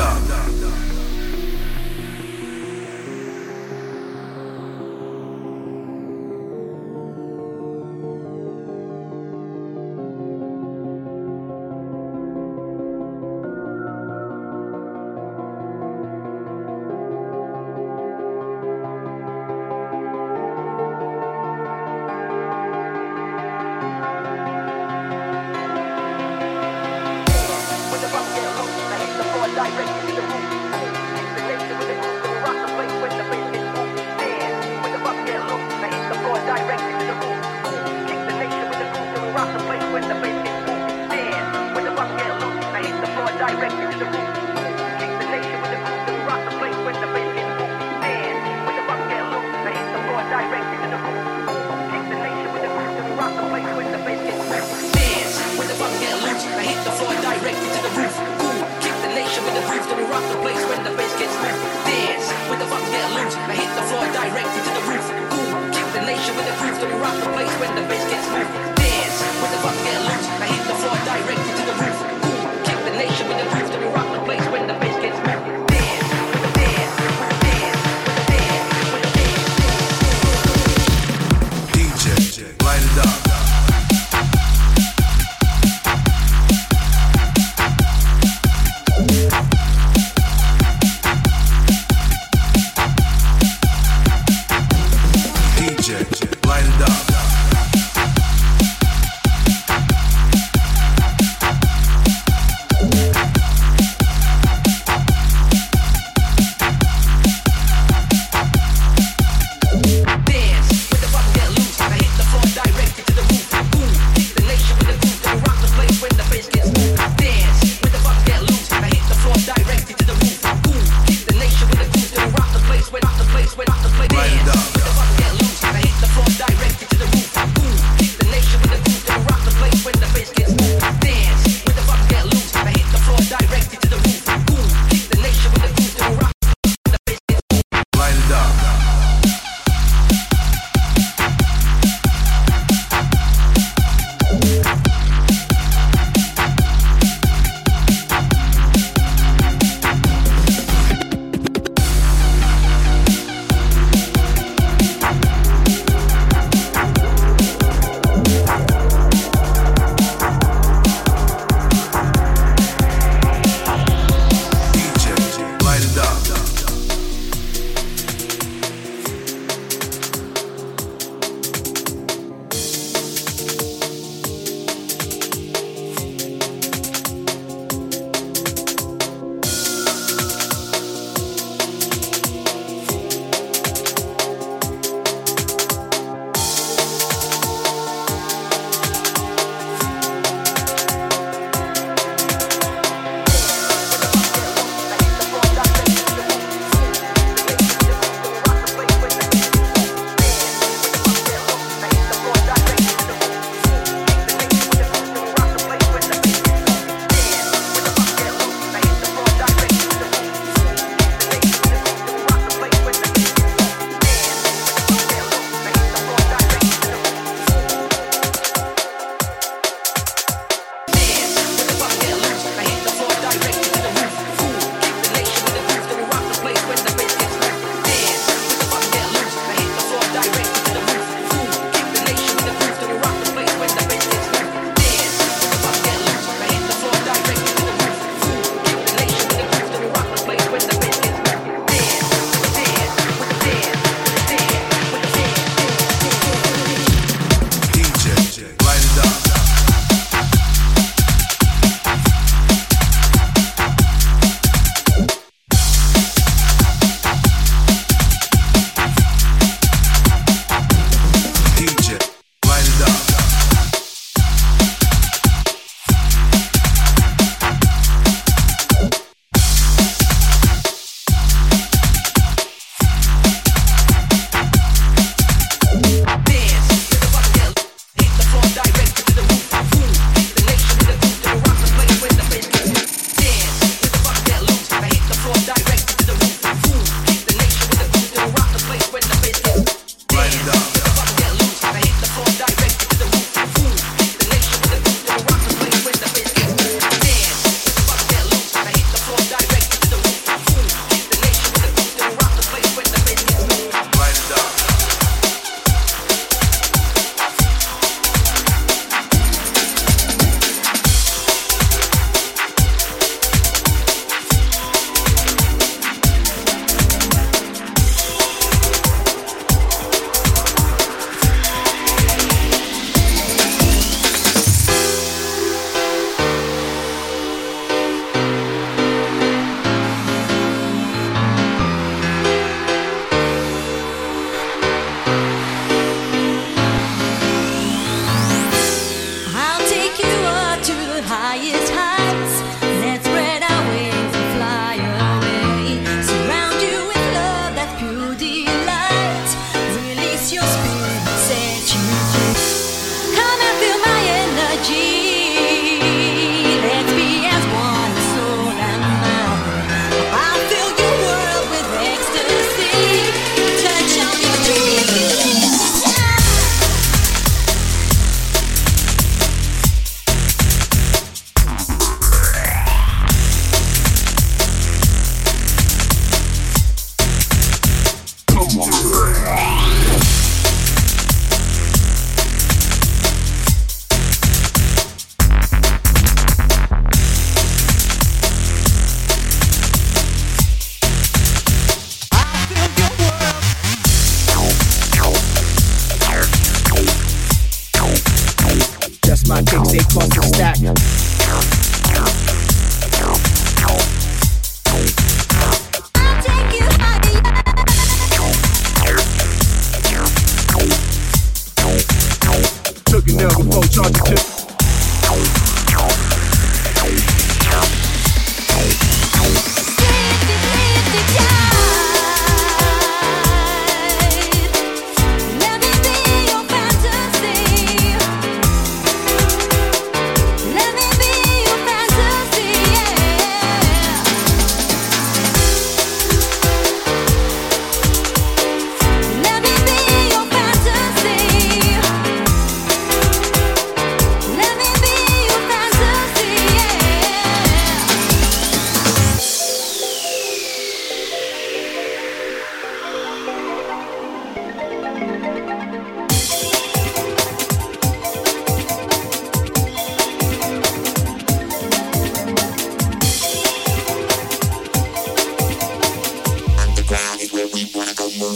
love.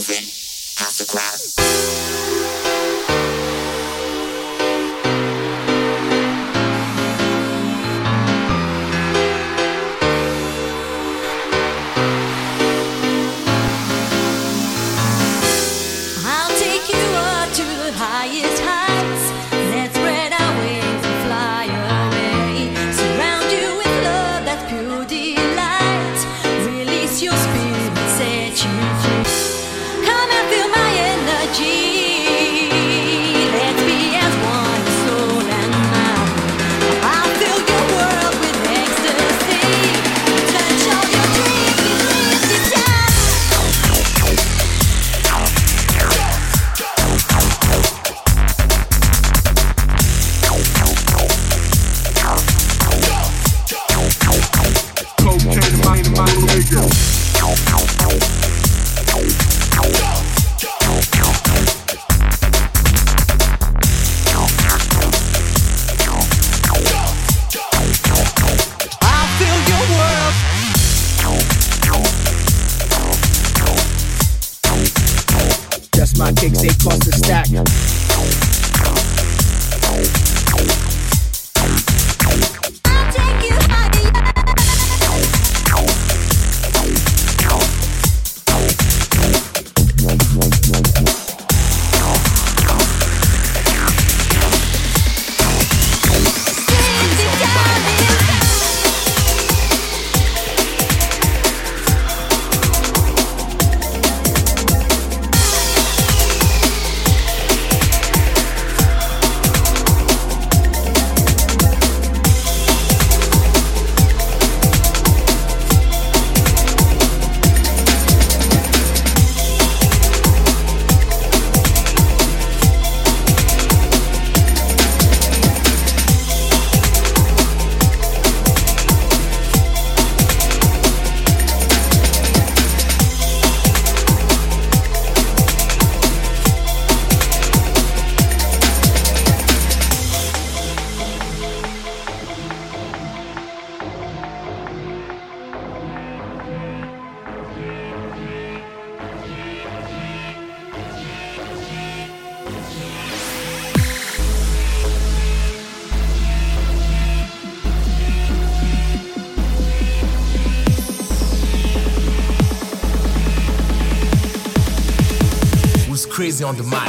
Crazy on the mic.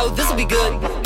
Go get it down,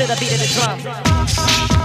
to the beat of the drum.